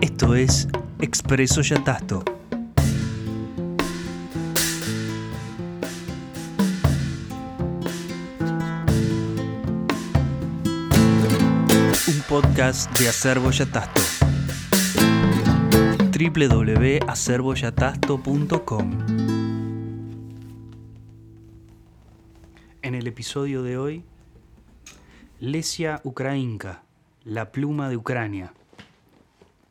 Esto es Expreso Yatasto. Un podcast de Acervo Yatasto. www.acervoyatasto.com En el episodio de hoy, Lesia Ukrainka, la pluma de Ucrania.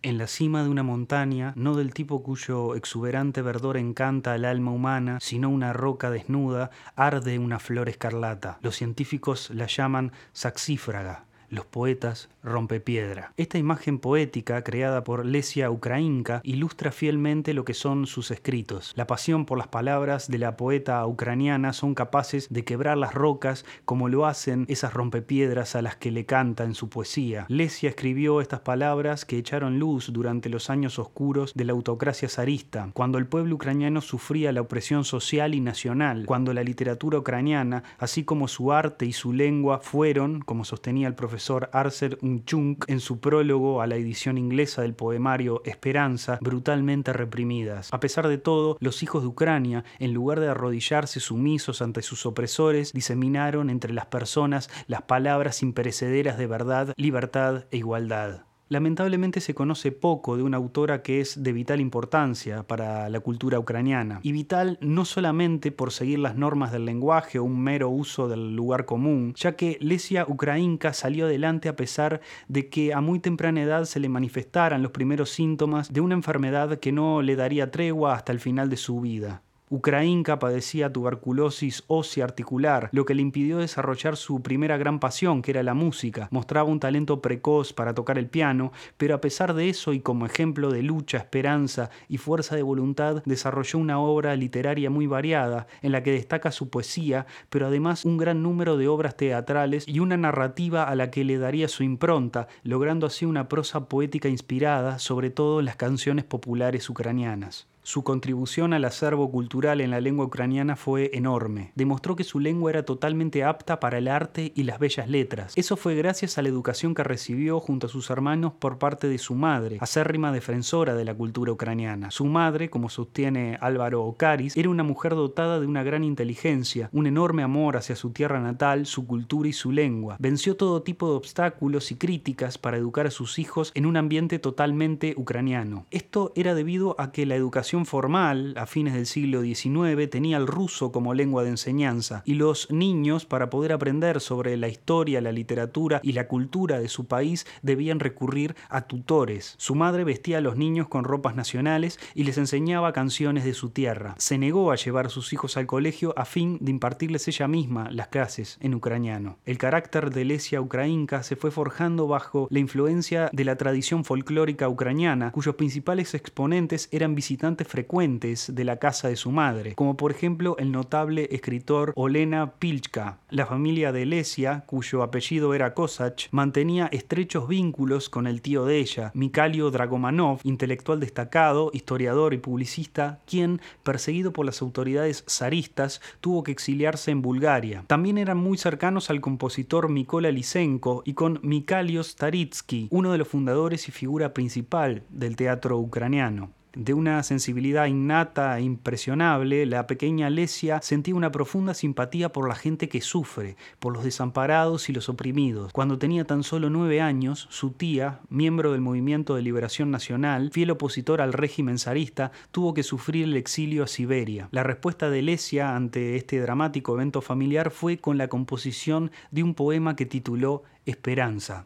En la cima de una montaña, no del tipo cuyo exuberante verdor encanta al alma humana, sino una roca desnuda, arde una flor escarlata. Los científicos la llaman saxífraga, los poetas rompepiedra. Esta imagen poética, creada por Lesia Ukrainka, ilustra fielmente lo que son sus escritos. La pasión por las palabras de la poeta ucraniana son capaces de quebrar las rocas como lo hacen esas rompepiedras a las que le canta en su poesía. Lesia escribió estas palabras que echaron luz durante los años oscuros de la autocracia zarista, cuando el pueblo ucraniano sufría la opresión social y nacional, cuando la literatura ucraniana, así como su arte y su lengua, fueron, como sostenía el profesor Arcer Chung en su prólogo a la edición inglesa del poemario Esperanza, brutalmente reprimidas. A pesar de todo, los hijos de Ucrania, en lugar de arrodillarse sumisos ante sus opresores, diseminaron entre las personas las palabras imperecederas de verdad, libertad e igualdad. Lamentablemente se conoce poco de una autora que es de vital importancia para la cultura ucraniana. Y vital no solamente por seguir las normas del lenguaje o un mero uso del lugar común, ya que Lesia Ukrainka salió adelante a pesar de que a muy temprana edad se le manifestaran los primeros síntomas de una enfermedad que no le daría tregua hasta el final de su vida. Ukrainka padecía tuberculosis ósea articular, lo que le impidió desarrollar su primera gran pasión, que era la música. Mostraba un talento precoz para tocar el piano, pero a pesar de eso y como ejemplo de lucha, esperanza y fuerza de voluntad, desarrolló una obra literaria muy variada, en la que destaca su poesía, pero además un gran número de obras teatrales y una narrativa a la que le daría su impronta, logrando así una prosa poética inspirada, sobre todo en las canciones populares ucranianas. Su contribución al acervo cultural en la lengua ucraniana fue enorme. Demostró que su lengua era totalmente apta para el arte y las bellas letras. Eso fue gracias a la educación que recibió junto a sus hermanos por parte de su madre, acérrima defensora de la cultura ucraniana. Su madre, como sostiene Álvaro Ocaris, era una mujer dotada de una gran inteligencia, un enorme amor hacia su tierra natal, su cultura y su lengua. Venció todo tipo de obstáculos y críticas para educar a sus hijos en un ambiente totalmente ucraniano. Esto era debido a que la educación formal, a fines del siglo XIX, tenía el ruso como lengua de enseñanza, y los niños, para poder aprender sobre la historia, la literatura y la cultura de su país, debían recurrir a tutores. Su madre vestía a los niños con ropas nacionales y les enseñaba canciones de su tierra. Se negó a llevar a sus hijos al colegio a fin de impartirles ella misma las clases en ucraniano. El carácter de Lesia Ukrainka se fue forjando bajo la influencia de la tradición folclórica ucraniana, cuyos principales exponentes eran visitantes frecuentes de la casa de su madre, como por ejemplo el notable escritor Olena Pilchka. La familia de Lesia, cuyo apellido era Kosach, mantenía estrechos vínculos con el tío de ella, Mikhailo Dragomanov, intelectual destacado, historiador y publicista, quien, perseguido por las autoridades zaristas, tuvo que exiliarse en Bulgaria. También eran muy cercanos al compositor Mikola Lysenko y con Mikhailo Staritsky, uno de los fundadores y figura principal del teatro ucraniano. De una sensibilidad innata e impresionable, la pequeña Lesia sentía una profunda simpatía por la gente que sufre, por los desamparados y los oprimidos. Cuando tenía tan solo nueve años, su tía, miembro del Movimiento de Liberación Nacional, fiel opositor al régimen zarista, tuvo que sufrir el exilio a Siberia. La respuesta de Lesia ante este dramático evento familiar fue con la composición de un poema que tituló Esperanza.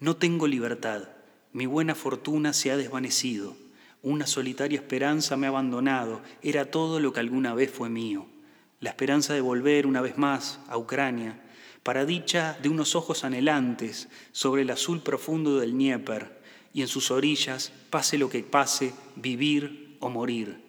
No tengo libertad, mi buena fortuna se ha desvanecido una solitaria esperanza me ha abandonado, era todo lo que alguna vez fue mío. La esperanza de volver una vez más a Ucrania, para dicha de unos ojos anhelantes sobre el azul profundo del Dnieper, y en sus orillas, pase lo que pase, vivir o morir.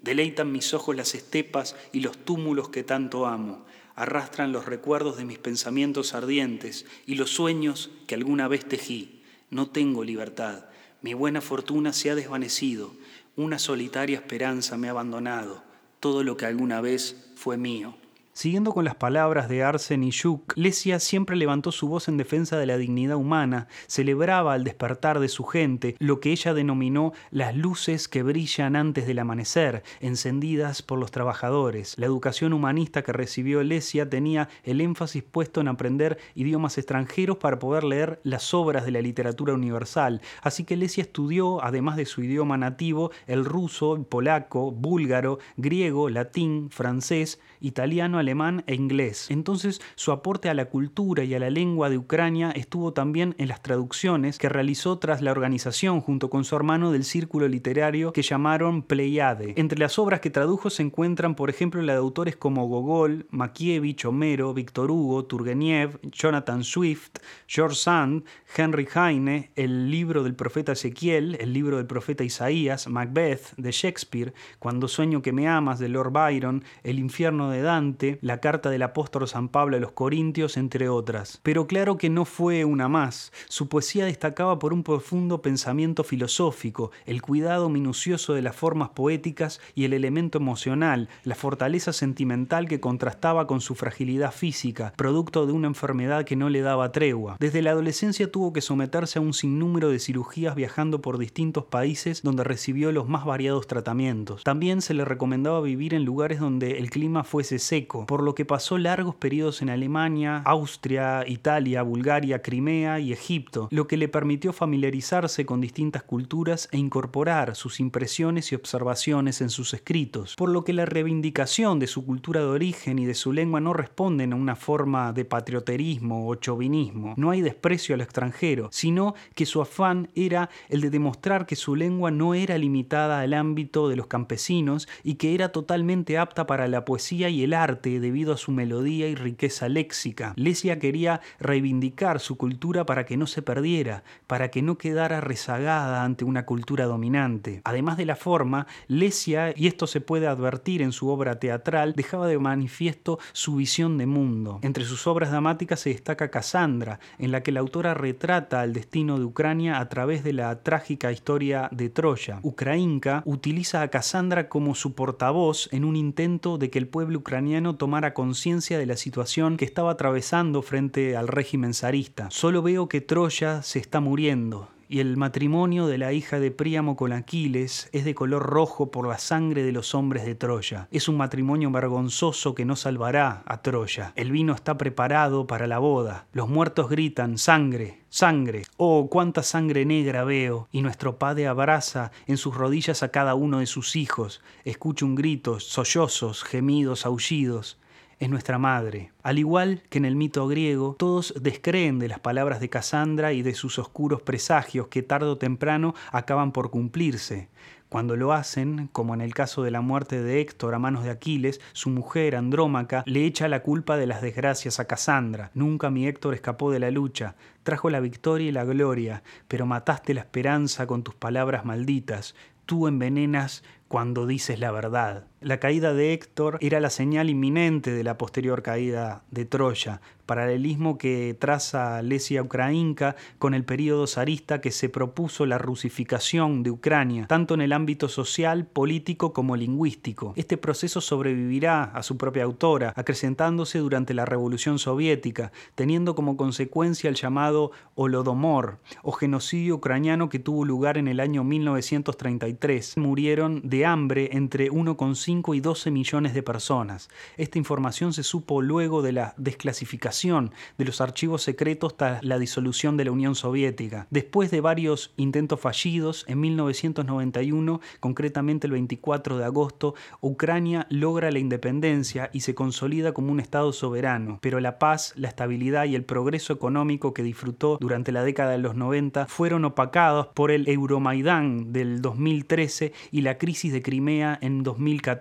Deleitan mis ojos las estepas y los túmulos que tanto amo, arrastran los recuerdos de mis pensamientos ardientes y los sueños que alguna vez tejí. No tengo libertad, mi buena fortuna se ha desvanecido, una solitaria esperanza me ha abandonado, todo lo que alguna vez fue mío. Siguiendo con las palabras de Arsen y Yuk, Lesia siempre levantó su voz en defensa de la dignidad humana, celebraba al despertar de su gente lo que ella denominó las luces que brillan antes del amanecer, encendidas por los trabajadores. La educación humanista que recibió Lesia tenía el énfasis puesto en aprender idiomas extranjeros para poder leer las obras de la literatura universal, así que Lesia estudió, además de su idioma nativo, el ruso, polaco, búlgaro, griego, latín, francés, italiano, alemán e inglés. Entonces su aporte a la cultura y a la lengua de Ucrania estuvo también en las traducciones que realizó tras la organización junto con su hermano del círculo literario que llamaron Pleiade. Entre las obras que tradujo se encuentran, por ejemplo, la de autores como Gogol, Makievich, Homero, Víctor Hugo, Turgenev, Jonathan Swift, George Sand, Henry Heine, el libro del profeta Ezequiel, el libro del profeta Isaías, Macbeth de Shakespeare, Cuando sueño que me amas de Lord Byron, El infierno de Dante, la carta del apóstol San Pablo a los Corintios, entre otras. Pero claro que no fue una más. Su poesía destacaba por un profundo pensamiento filosófico, el cuidado minucioso de las formas poéticas y el elemento emocional, la fortaleza sentimental que contrastaba con su fragilidad física, producto de una enfermedad que no le daba tregua. Desde la adolescencia tuvo que someterse a un sinnúmero de cirugías viajando por distintos países donde recibió los más variados tratamientos. También se le recomendaba vivir en lugares donde el clima fuese seco, por lo que pasó largos periodos en Alemania, Austria, Italia, Bulgaria, Crimea y Egipto, lo que le permitió familiarizarse con distintas culturas e incorporar sus impresiones y observaciones en sus escritos, por lo que la reivindicación de su cultura de origen y de su lengua no responden a una forma de patrioterismo o chauvinismo. No hay desprecio al extranjero, sino que su afán era el de demostrar que su lengua no era limitada al ámbito de los campesinos y que era totalmente apta para la poesía y el arte debido a su melodía y riqueza léxica. Lesia quería reivindicar su cultura para que no se perdiera, para que no quedara rezagada ante una cultura dominante. Además de la forma, Lesia, y esto se puede advertir en su obra teatral, dejaba de manifiesto su visión de mundo. Entre sus obras dramáticas se destaca Cassandra, en la que la autora retrata el destino de Ucrania a través de la trágica historia de Troya. Ucrainka utiliza a Cassandra como su portavoz en un intento de que el pueblo ucraniano tomara conciencia de la situación que estaba atravesando frente al régimen zarista. Solo veo que Troya se está muriendo y el matrimonio de la hija de Príamo con Aquiles es de color rojo por la sangre de los hombres de Troya. Es un matrimonio vergonzoso que no salvará a Troya. El vino está preparado para la boda. Los muertos gritan sangre, sangre. Oh, cuánta sangre negra veo. Y nuestro padre abraza en sus rodillas a cada uno de sus hijos. Escucha un grito, sollozos, gemidos, aullidos es nuestra madre. Al igual que en el mito griego, todos descreen de las palabras de Casandra y de sus oscuros presagios que tarde o temprano acaban por cumplirse. Cuando lo hacen, como en el caso de la muerte de Héctor a manos de Aquiles, su mujer, Andrómaca, le echa la culpa de las desgracias a Casandra. Nunca mi Héctor escapó de la lucha, trajo la victoria y la gloria, pero mataste la esperanza con tus palabras malditas. Tú envenenas cuando dices la verdad. La caída de Héctor era la señal inminente de la posterior caída de Troya, paralelismo que traza Lesia Ucrainka con el período zarista que se propuso la rusificación de Ucrania, tanto en el ámbito social, político como lingüístico. Este proceso sobrevivirá a su propia autora, acrecentándose durante la Revolución Soviética, teniendo como consecuencia el llamado Holodomor, o genocidio ucraniano que tuvo lugar en el año 1933. Murieron de hambre entre 1,5 y 12 millones de personas. Esta información se supo luego de la desclasificación de los archivos secretos tras la disolución de la Unión Soviética. Después de varios intentos fallidos, en 1991, concretamente el 24 de agosto, Ucrania logra la independencia y se consolida como un Estado soberano, pero la paz, la estabilidad y el progreso económico que disfrutó durante la década de los 90 fueron opacados por el Euromaidán del 2013 y la crisis de Crimea en 2014,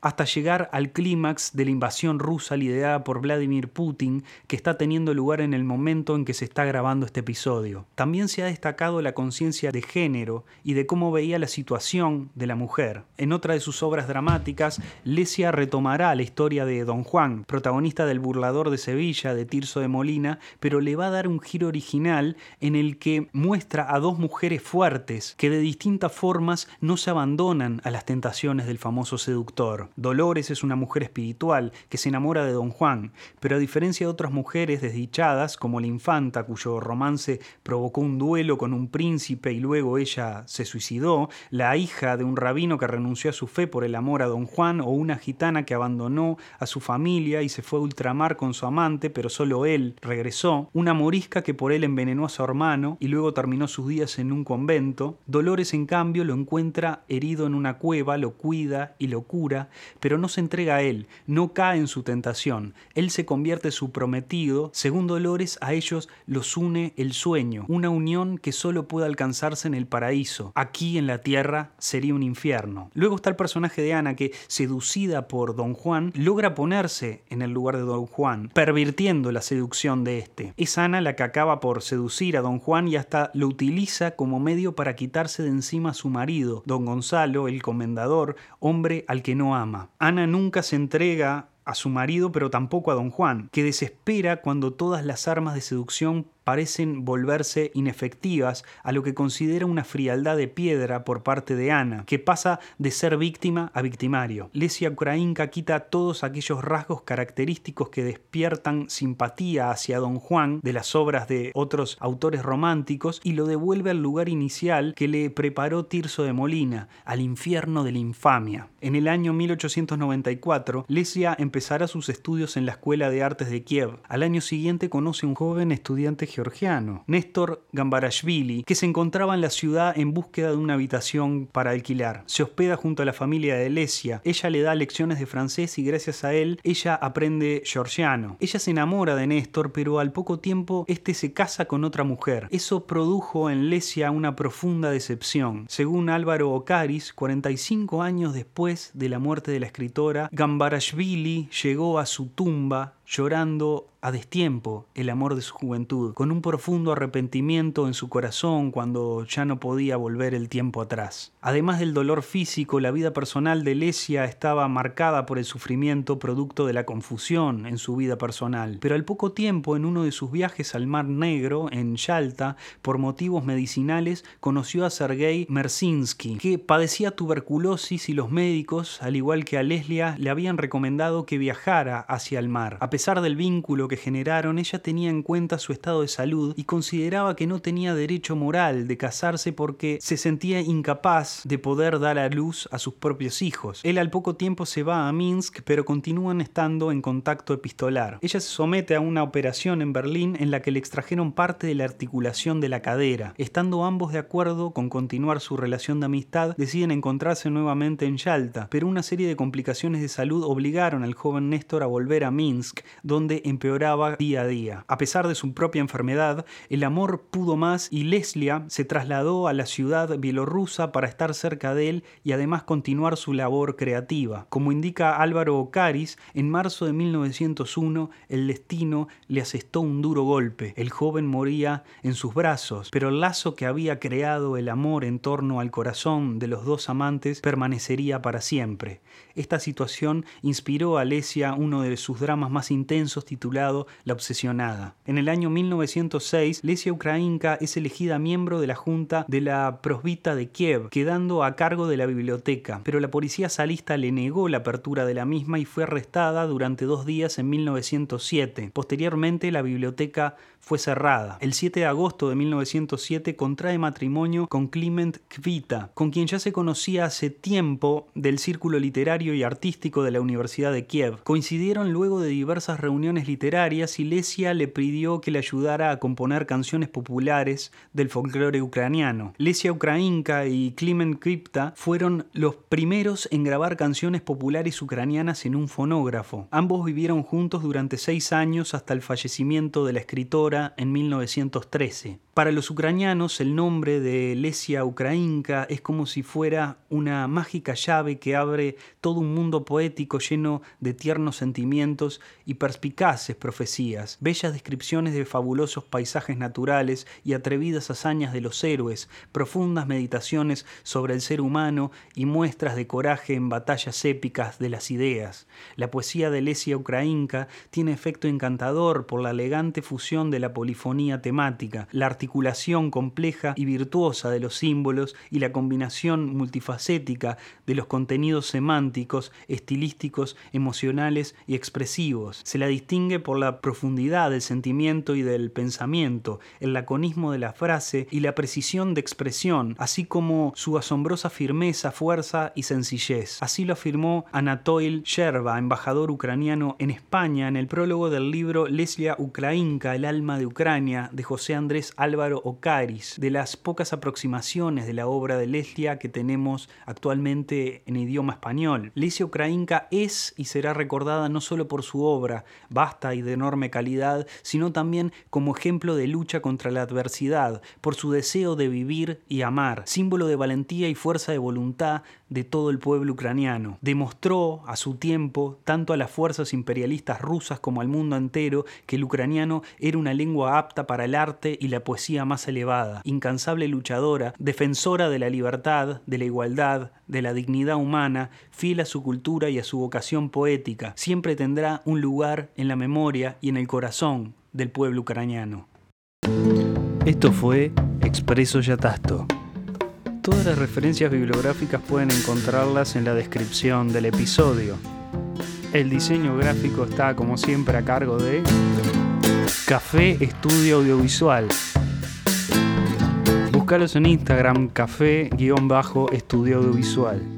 hasta llegar al clímax de la invasión rusa liderada por Vladimir Putin, que está teniendo lugar en el momento en que se está grabando este episodio. También se ha destacado la conciencia de género y de cómo veía la situación de la mujer. En otra de sus obras dramáticas, Lesia retomará la historia de Don Juan, protagonista del burlador de Sevilla de Tirso de Molina, pero le va a dar un giro original en el que muestra a dos mujeres fuertes que de distintas formas no se abandonan a las tentaciones del famoso seductor Dolores es una mujer espiritual que se enamora de Don Juan, pero a diferencia de otras mujeres desdichadas, como la infanta cuyo romance provocó un duelo con un príncipe y luego ella se suicidó, la hija de un rabino que renunció a su fe por el amor a Don Juan o una gitana que abandonó a su familia y se fue a ultramar con su amante, pero solo él regresó, una morisca que por él envenenó a su hermano y luego terminó sus días en un convento, Dolores en cambio lo encuentra herido en una cueva, lo cuida y lo pero no se entrega a él, no cae en su tentación, él se convierte en su prometido, según Dolores a ellos los une el sueño, una unión que solo puede alcanzarse en el paraíso, aquí en la tierra sería un infierno. Luego está el personaje de Ana que, seducida por Don Juan, logra ponerse en el lugar de Don Juan, pervirtiendo la seducción de este. Es Ana la que acaba por seducir a Don Juan y hasta lo utiliza como medio para quitarse de encima a su marido, Don Gonzalo, el comendador, hombre que no ama. Ana nunca se entrega a su marido, pero tampoco a don Juan, que desespera cuando todas las armas de seducción parecen volverse inefectivas a lo que considera una frialdad de piedra por parte de Ana, que pasa de ser víctima a victimario. Lesia Ukrainka quita todos aquellos rasgos característicos que despiertan simpatía hacia don Juan de las obras de otros autores románticos y lo devuelve al lugar inicial que le preparó Tirso de Molina, al infierno de la infamia. En el año 1894, Lesia empezará sus estudios en la Escuela de Artes de Kiev. Al año siguiente conoce a un joven estudiante georgiano, Néstor Gambarashvili, que se encontraba en la ciudad en búsqueda de una habitación para alquilar. Se hospeda junto a la familia de Lesia. Ella le da lecciones de francés y gracias a él ella aprende georgiano. Ella se enamora de Néstor, pero al poco tiempo este se casa con otra mujer. Eso produjo en Lesia una profunda decepción. Según Álvaro Ocaris, 45 años después de la muerte de la escritora, Gambarashvili llegó a su tumba llorando a destiempo el amor de su juventud, con un profundo arrepentimiento en su corazón cuando ya no podía volver el tiempo atrás. Además del dolor físico, la vida personal de Lesia estaba marcada por el sufrimiento producto de la confusión en su vida personal. Pero al poco tiempo, en uno de sus viajes al Mar Negro, en Yalta, por motivos medicinales, conoció a Sergei Mersinsky, que padecía tuberculosis y los médicos, al igual que a Leslia, le habían recomendado que viajara hacia el mar. Pesar del vínculo que generaron, ella tenía en cuenta su estado de salud y consideraba que no tenía derecho moral de casarse porque se sentía incapaz de poder dar a luz a sus propios hijos. Él al poco tiempo se va a Minsk, pero continúan estando en contacto epistolar. Ella se somete a una operación en Berlín en la que le extrajeron parte de la articulación de la cadera. Estando ambos de acuerdo con continuar su relación de amistad, deciden encontrarse nuevamente en Yalta, pero una serie de complicaciones de salud obligaron al joven Néstor a volver a Minsk donde empeoraba día a día. A pesar de su propia enfermedad, el amor pudo más y Leslia se trasladó a la ciudad bielorrusa para estar cerca de él y además continuar su labor creativa. Como indica Álvaro Ocaris, en marzo de 1901 el destino le asestó un duro golpe. El joven moría en sus brazos, pero el lazo que había creado el amor en torno al corazón de los dos amantes permanecería para siempre. Esta situación inspiró a Lesia uno de sus dramas más intensos titulado La obsesionada. En el año 1906, Lesia Ukrainka es elegida miembro de la Junta de la Prosvita de Kiev, quedando a cargo de la biblioteca, pero la policía salista le negó la apertura de la misma y fue arrestada durante dos días en 1907. Posteriormente, la biblioteca fue cerrada. El 7 de agosto de 1907 contrae matrimonio con Kliment Kvita, con quien ya se conocía hace tiempo del círculo literario y artístico de la Universidad de Kiev. Coincidieron luego de diversas reuniones literarias y Lesia le pidió que le ayudara a componer canciones populares del folclore ucraniano. Lesia Ukrainka y Kliment Kvita fueron los primeros en grabar canciones populares ucranianas en un fonógrafo. Ambos vivieron juntos durante seis años hasta el fallecimiento de la escritora en 1913. Para los ucranianos, el nombre de Lesia Ukrainka es como si fuera una mágica llave que abre todo un mundo poético lleno de tiernos sentimientos y perspicaces profecías, bellas descripciones de fabulosos paisajes naturales y atrevidas hazañas de los héroes, profundas meditaciones sobre el ser humano y muestras de coraje en batallas épicas de las ideas. La poesía de Lesia Ukrainka tiene efecto encantador por la elegante fusión de la polifonía temática, la articulación compleja y virtuosa de los símbolos y la combinación multifacética de los contenidos semánticos, estilísticos, emocionales y expresivos. Se la distingue por la profundidad del sentimiento y del pensamiento, el laconismo de la frase y la precisión de expresión, así como su asombrosa firmeza, fuerza y sencillez. Así lo afirmó Anatoil Sherba, embajador ucraniano en España, en el prólogo del libro Leslia Ukrainka, el alma de Ucrania, de José Andrés Álvaro Ocaris, de las pocas aproximaciones de la obra de Leslia que tenemos actualmente en idioma español. Leslia Ukrainka es y será recordada no solo por su obra, vasta y de enorme calidad, sino también como ejemplo de lucha contra la adversidad, por su deseo de vivir y amar, símbolo de valentía y fuerza de voluntad de todo el pueblo ucraniano. Demostró a su tiempo, tanto a las fuerzas imperialistas rusas como al mundo entero, que el ucraniano era una lengua apta para el arte y la poesía más elevada, incansable luchadora, defensora de la libertad, de la igualdad, de la dignidad humana, fiel a su cultura y a su vocación poética, siempre tendrá un lugar en la memoria y en el corazón del pueblo ucraniano. Esto fue Expreso Yatasto. Todas las referencias bibliográficas pueden encontrarlas en la descripción del episodio. El diseño gráfico está como siempre a cargo de Café Estudio Audiovisual. Búscalos en Instagram, café-estudio audiovisual.